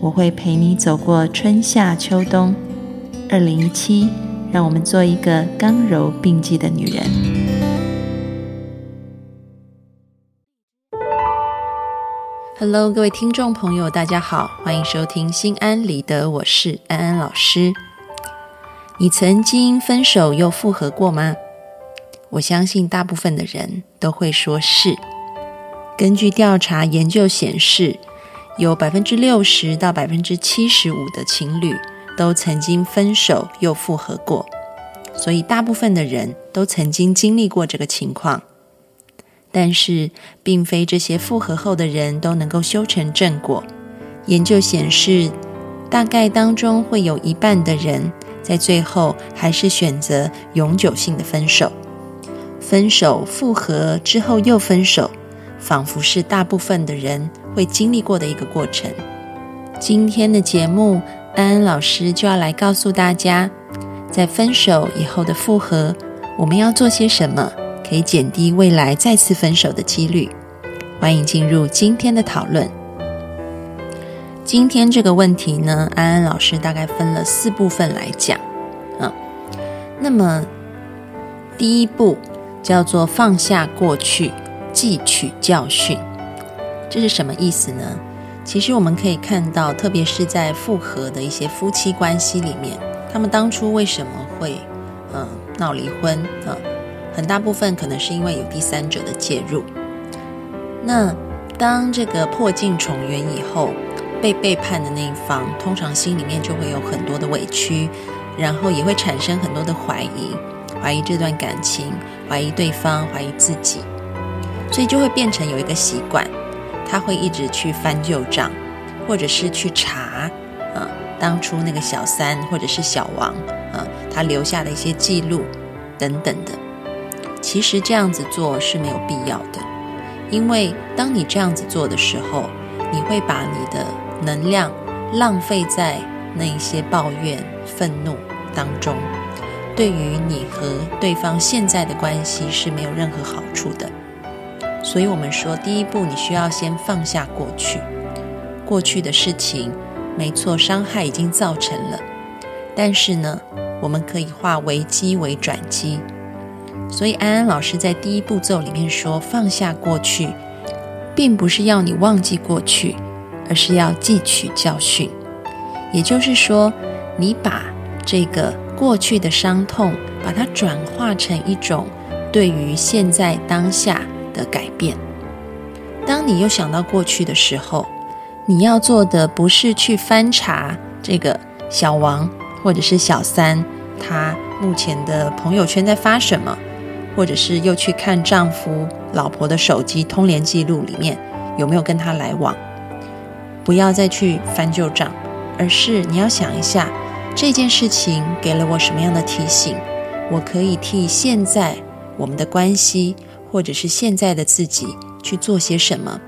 我会陪你走过春夏秋冬。二零一七，让我们做一个刚柔并济的女人。Hello，各位听众朋友，大家好，欢迎收听《心安理得》，我是安安老师。你曾经分手又复合过吗？我相信大部分的人都会说是。根据调查研究显示，有百分之六十到百分之七十五的情侣都曾经分手又复合过，所以大部分的人都曾经经历过这个情况。但是，并非这些复合后的人都能够修成正果。研究显示，大概当中会有一半的人在最后还是选择永久性的分手。分手、复合之后又分手，仿佛是大部分的人会经历过的一个过程。今天的节目，安安老师就要来告诉大家，在分手以后的复合，我们要做些什么，可以减低未来再次分手的几率。欢迎进入今天的讨论。今天这个问题呢，安安老师大概分了四部分来讲。嗯，那么第一步。叫做放下过去，汲取教训，这是什么意思呢？其实我们可以看到，特别是在复合的一些夫妻关系里面，他们当初为什么会嗯闹离婚啊？很大部分可能是因为有第三者的介入。那当这个破镜重圆以后，被背叛的那一方，通常心里面就会有很多的委屈，然后也会产生很多的怀疑。怀疑这段感情，怀疑对方，怀疑自己，所以就会变成有一个习惯，他会一直去翻旧账，或者是去查，啊，当初那个小三或者是小王，啊，他留下的一些记录等等的。其实这样子做是没有必要的，因为当你这样子做的时候，你会把你的能量浪费在那一些抱怨、愤怒当中。对于你和对方现在的关系是没有任何好处的，所以我们说，第一步你需要先放下过去，过去的事情，没错，伤害已经造成了，但是呢，我们可以化危机为转机。所以安安老师在第一步骤里面说，放下过去，并不是要你忘记过去，而是要汲取教训，也就是说，你把这个。过去的伤痛，把它转化成一种对于现在当下的改变。当你又想到过去的时候，你要做的不是去翻查这个小王或者是小三他目前的朋友圈在发什么，或者是又去看丈夫、老婆的手机通联记录里面有没有跟他来往。不要再去翻旧账，而是你要想一下。这件事情给了我什么样的提醒？我可以替现在我们的关系，或者是现在的自己去做些什么？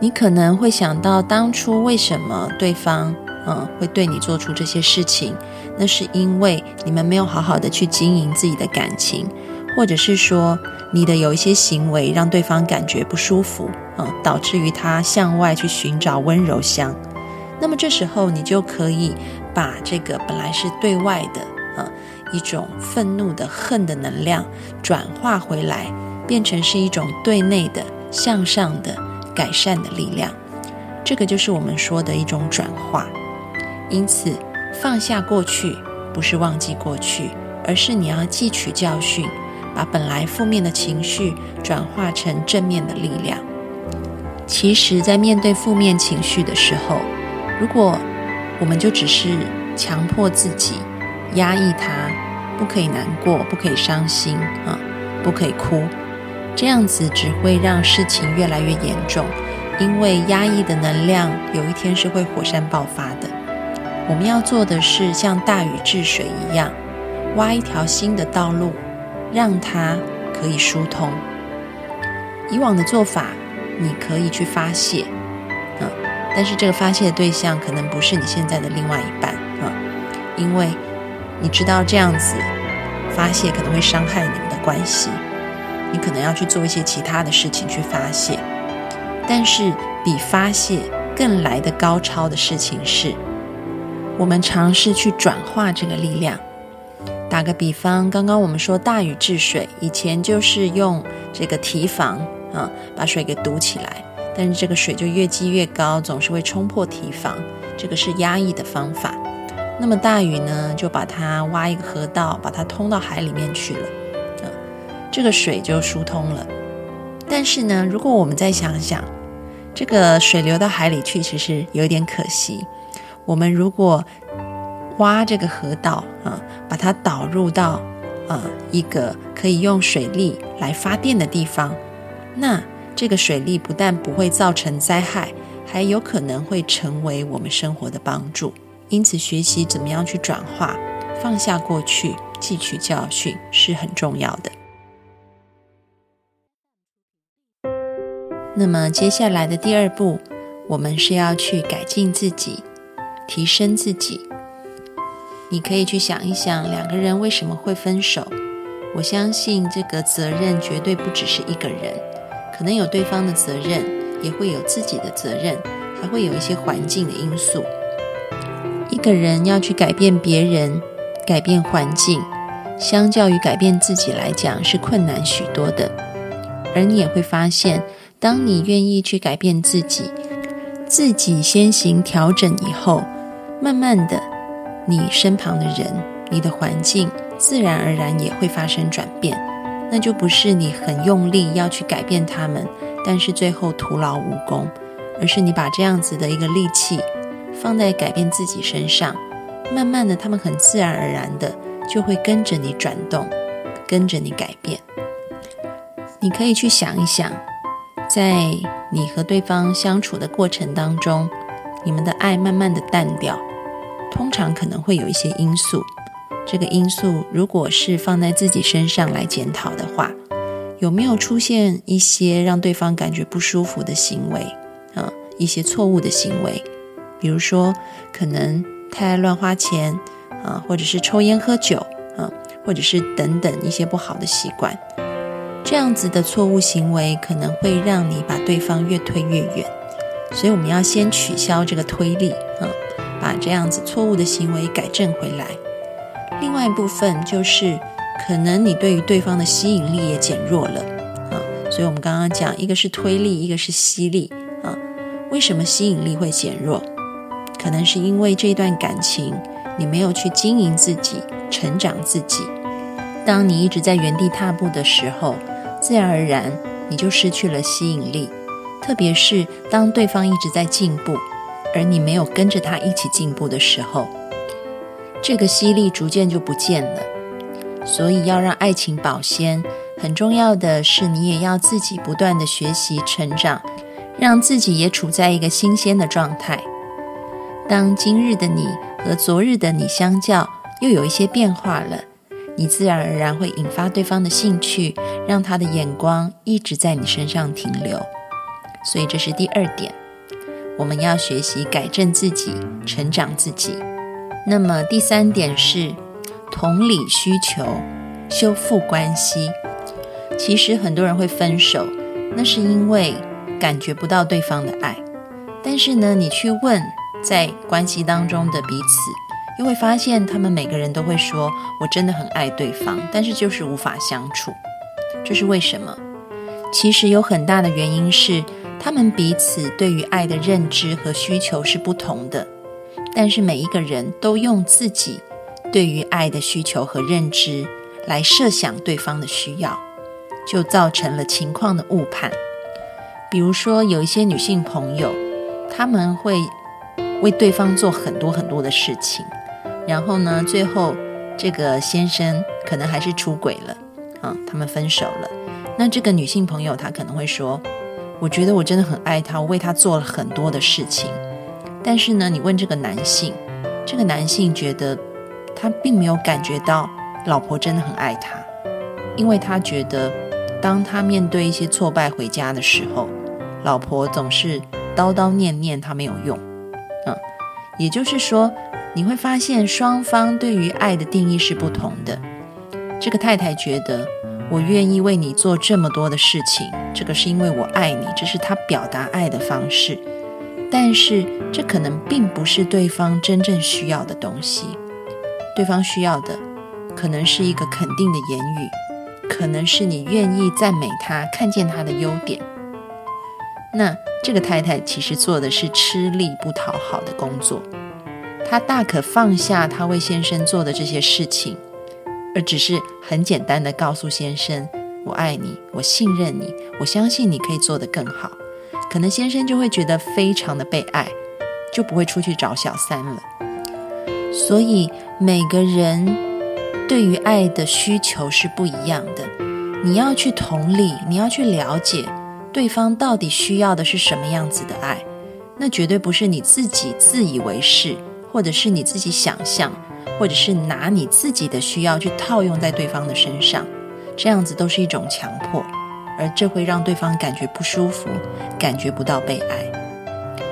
你可能会想到当初为什么对方嗯会对你做出这些事情？那是因为你们没有好好的去经营自己的感情，或者是说你的有一些行为让对方感觉不舒服，嗯，导致于他向外去寻找温柔乡。那么这时候，你就可以把这个本来是对外的啊一种愤怒的恨的能量转化回来，变成是一种对内的向上的改善的力量。这个就是我们说的一种转化。因此，放下过去不是忘记过去，而是你要汲取教训，把本来负面的情绪转化成正面的力量。其实，在面对负面情绪的时候，如果我们就只是强迫自己压抑它，不可以难过，不可以伤心啊，不可以哭，这样子只会让事情越来越严重。因为压抑的能量有一天是会火山爆发的。我们要做的是像大禹治水一样，挖一条新的道路，让它可以疏通。以往的做法，你可以去发泄，嗯，但是这个发泄的对象可能不是你现在的另外一半，啊，因为你知道这样子发泄可能会伤害你们的关系，你可能要去做一些其他的事情去发泄。但是比发泄更来的高超的事情是，我们尝试去转化这个力量。打个比方，刚刚我们说大禹治水，以前就是用这个堤防。啊，把水给堵起来，但是这个水就越积越高，总是会冲破堤防，这个是压抑的方法。那么大禹呢，就把它挖一个河道，把它通到海里面去了，这个水就疏通了。但是呢，如果我们再想想，这个水流到海里去，其实有点可惜。我们如果挖这个河道啊，把它导入到呃一个可以用水力来发电的地方。那这个水利不但不会造成灾害，还有可能会成为我们生活的帮助。因此，学习怎么样去转化、放下过去、汲取教训是很重要的。那么，接下来的第二步，我们是要去改进自己、提升自己。你可以去想一想，两个人为什么会分手？我相信这个责任绝对不只是一个人。可能有对方的责任，也会有自己的责任，还会有一些环境的因素。一个人要去改变别人、改变环境，相较于改变自己来讲是困难许多的。而你也会发现，当你愿意去改变自己，自己先行调整以后，慢慢的，你身旁的人、你的环境，自然而然也会发生转变。那就不是你很用力要去改变他们，但是最后徒劳无功，而是你把这样子的一个力气放在改变自己身上，慢慢的，他们很自然而然的就会跟着你转动，跟着你改变。你可以去想一想，在你和对方相处的过程当中，你们的爱慢慢的淡掉，通常可能会有一些因素。这个因素，如果是放在自己身上来检讨的话，有没有出现一些让对方感觉不舒服的行为啊？一些错误的行为，比如说可能太爱乱花钱啊，或者是抽烟喝酒啊，或者是等等一些不好的习惯，这样子的错误行为可能会让你把对方越推越远。所以我们要先取消这个推力啊，把这样子错误的行为改正回来。另外一部分就是，可能你对于对方的吸引力也减弱了啊，所以我们刚刚讲，一个是推力，一个是吸力啊。为什么吸引力会减弱？可能是因为这段感情你没有去经营自己、成长自己。当你一直在原地踏步的时候，自然而然你就失去了吸引力。特别是当对方一直在进步，而你没有跟着他一起进步的时候。这个吸力逐渐就不见了，所以要让爱情保鲜，很重要的是你也要自己不断的学习成长，让自己也处在一个新鲜的状态。当今日的你和昨日的你相较，又有一些变化了，你自然而然会引发对方的兴趣，让他的眼光一直在你身上停留。所以这是第二点，我们要学习改正自己，成长自己。那么第三点是同理需求，修复关系。其实很多人会分手，那是因为感觉不到对方的爱。但是呢，你去问在关系当中的彼此，又会发现他们每个人都会说：“我真的很爱对方，但是就是无法相处。”这是为什么？其实有很大的原因是他们彼此对于爱的认知和需求是不同的。但是每一个人都用自己对于爱的需求和认知来设想对方的需要，就造成了情况的误判。比如说，有一些女性朋友，他们会为对方做很多很多的事情，然后呢，最后这个先生可能还是出轨了，啊，他们分手了。那这个女性朋友她可能会说：“我觉得我真的很爱他，我为他做了很多的事情。”但是呢，你问这个男性，这个男性觉得他并没有感觉到老婆真的很爱他，因为他觉得当他面对一些挫败回家的时候，老婆总是叨叨念念他没有用。嗯，也就是说，你会发现双方对于爱的定义是不同的。这个太太觉得我愿意为你做这么多的事情，这个是因为我爱你，这是她表达爱的方式。但是这可能并不是对方真正需要的东西。对方需要的可能是一个肯定的言语，可能是你愿意赞美他，看见他的优点。那这个太太其实做的是吃力不讨好的工作，她大可放下她为先生做的这些事情。而只是很简单的告诉先生：“我爱你，我信任你，我相信你可以做得更好。”可能先生就会觉得非常的被爱，就不会出去找小三了。所以每个人对于爱的需求是不一样的。你要去同理，你要去了解对方到底需要的是什么样子的爱。那绝对不是你自己自以为是，或者是你自己想象。或者是拿你自己的需要去套用在对方的身上，这样子都是一种强迫，而这会让对方感觉不舒服，感觉不到被爱。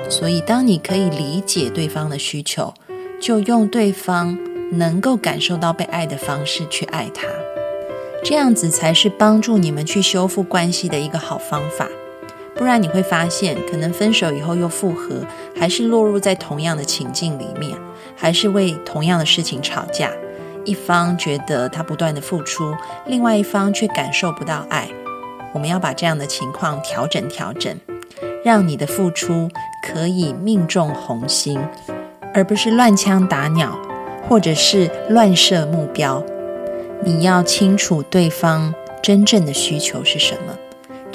所以，当你可以理解对方的需求，就用对方能够感受到被爱的方式去爱他，这样子才是帮助你们去修复关系的一个好方法。不然你会发现，可能分手以后又复合，还是落入在同样的情境里面，还是为同样的事情吵架。一方觉得他不断的付出，另外一方却感受不到爱。我们要把这样的情况调整调整，让你的付出可以命中红心，而不是乱枪打鸟，或者是乱设目标。你要清楚对方真正的需求是什么。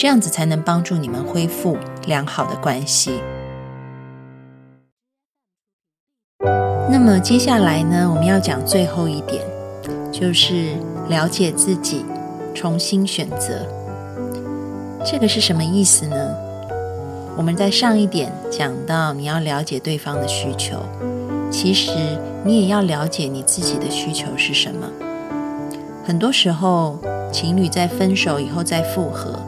这样子才能帮助你们恢复良好的关系。那么接下来呢，我们要讲最后一点，就是了解自己，重新选择。这个是什么意思呢？我们在上一点讲到，你要了解对方的需求，其实你也要了解你自己的需求是什么。很多时候，情侣在分手以后再复合。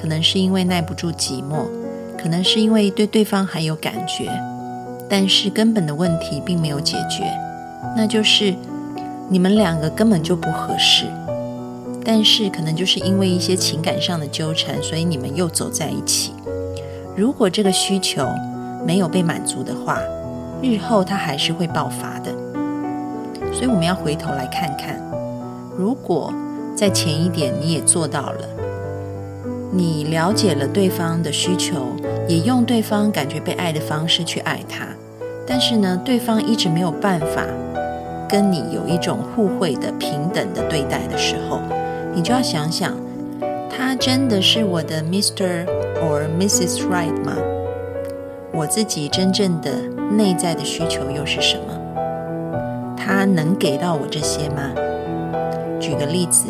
可能是因为耐不住寂寞，可能是因为对对方还有感觉，但是根本的问题并没有解决，那就是你们两个根本就不合适。但是可能就是因为一些情感上的纠缠，所以你们又走在一起。如果这个需求没有被满足的话，日后它还是会爆发的。所以我们要回头来看看，如果在前一点你也做到了。你了解了对方的需求，也用对方感觉被爱的方式去爱他，但是呢，对方一直没有办法跟你有一种互惠的平等的对待的时候，你就要想想，他真的是我的 Mr. or Mrs. Right 吗？我自己真正的内在的需求又是什么？他能给到我这些吗？举个例子。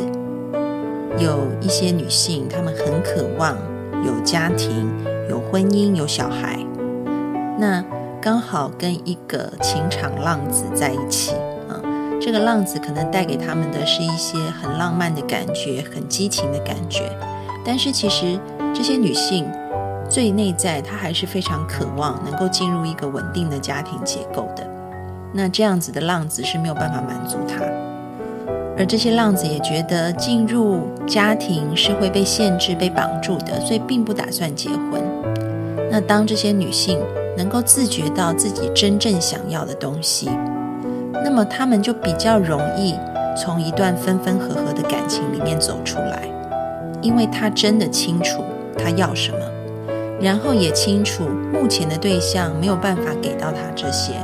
有一些女性，她们很渴望有家庭、有婚姻、有小孩。那刚好跟一个情场浪子在一起啊，这个浪子可能带给他们的是一些很浪漫的感觉、很激情的感觉。但是其实这些女性最内在，她还是非常渴望能够进入一个稳定的家庭结构的。那这样子的浪子是没有办法满足她。而这些浪子也觉得进入家庭是会被限制、被绑住的，所以并不打算结婚。那当这些女性能够自觉到自己真正想要的东西，那么她们就比较容易从一段分分合合的感情里面走出来，因为她真的清楚她要什么，然后也清楚目前的对象没有办法给到她这些，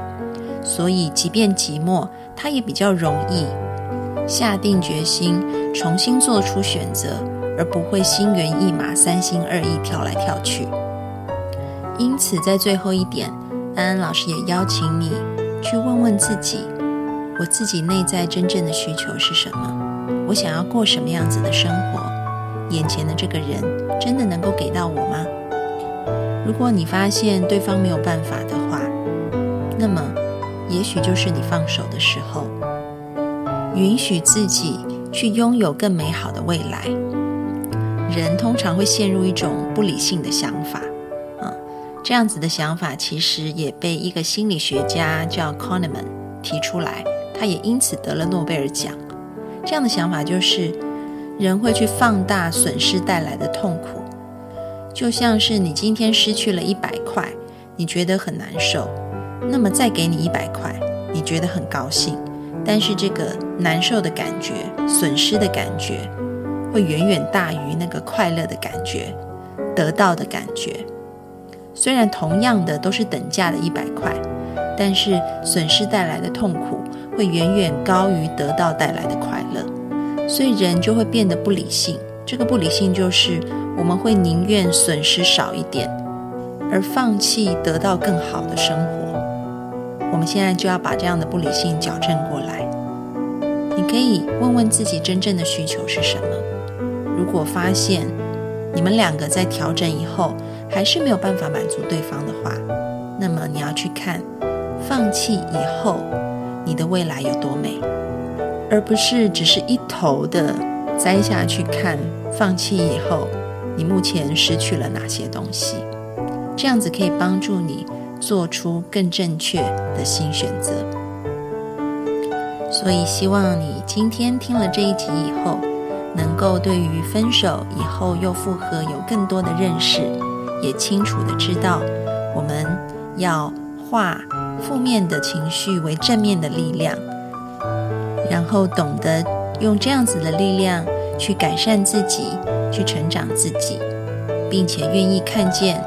所以即便寂寞，她也比较容易。下定决心，重新做出选择，而不会心猿意马、三心二意跳来跳去。因此，在最后一点，安安老师也邀请你去问问自己：我自己内在真正的需求是什么？我想要过什么样子的生活？眼前的这个人真的能够给到我吗？如果你发现对方没有办法的话，那么也许就是你放手的时候，允许自己去拥有更美好的未来。人通常会陷入一种不理性的想法，啊，这样子的想法其实也被一个心理学家叫 Kahneman 提出来，他也因此得了诺贝尔奖。这样的想法就是，人会去放大损失带来的痛苦，就像是你今天失去了一百块，你觉得很难受，那么再给你一百块，你觉得很高兴，但是这个难受的感觉、损失的感觉。会远远大于那个快乐的感觉，得到的感觉。虽然同样的都是等价的一百块，但是损失带来的痛苦会远远高于得到带来的快乐，所以人就会变得不理性。这个不理性就是我们会宁愿损失少一点，而放弃得到更好的生活。我们现在就要把这样的不理性矫正过来。你可以问问自己真正的需求是什么。如果发现你们两个在调整以后还是没有办法满足对方的话，那么你要去看放弃以后你的未来有多美，而不是只是一头的栽下去看放弃以后你目前失去了哪些东西。这样子可以帮助你做出更正确的新选择。所以希望你今天听了这一集以后。能够对于分手以后又复合有更多的认识，也清楚的知道我们要化负面的情绪为正面的力量，然后懂得用这样子的力量去改善自己，去成长自己，并且愿意看见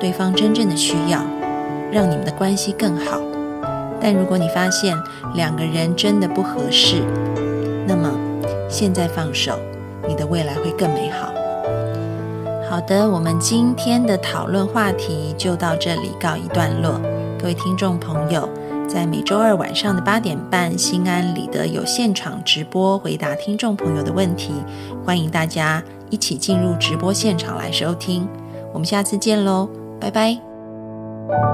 对方真正的需要，让你们的关系更好。但如果你发现两个人真的不合适，那么。现在放手，你的未来会更美好。好的，我们今天的讨论话题就到这里告一段落。各位听众朋友，在每周二晚上的八点半，心安理得有现场直播回答听众朋友的问题，欢迎大家一起进入直播现场来收听。我们下次见喽，拜拜。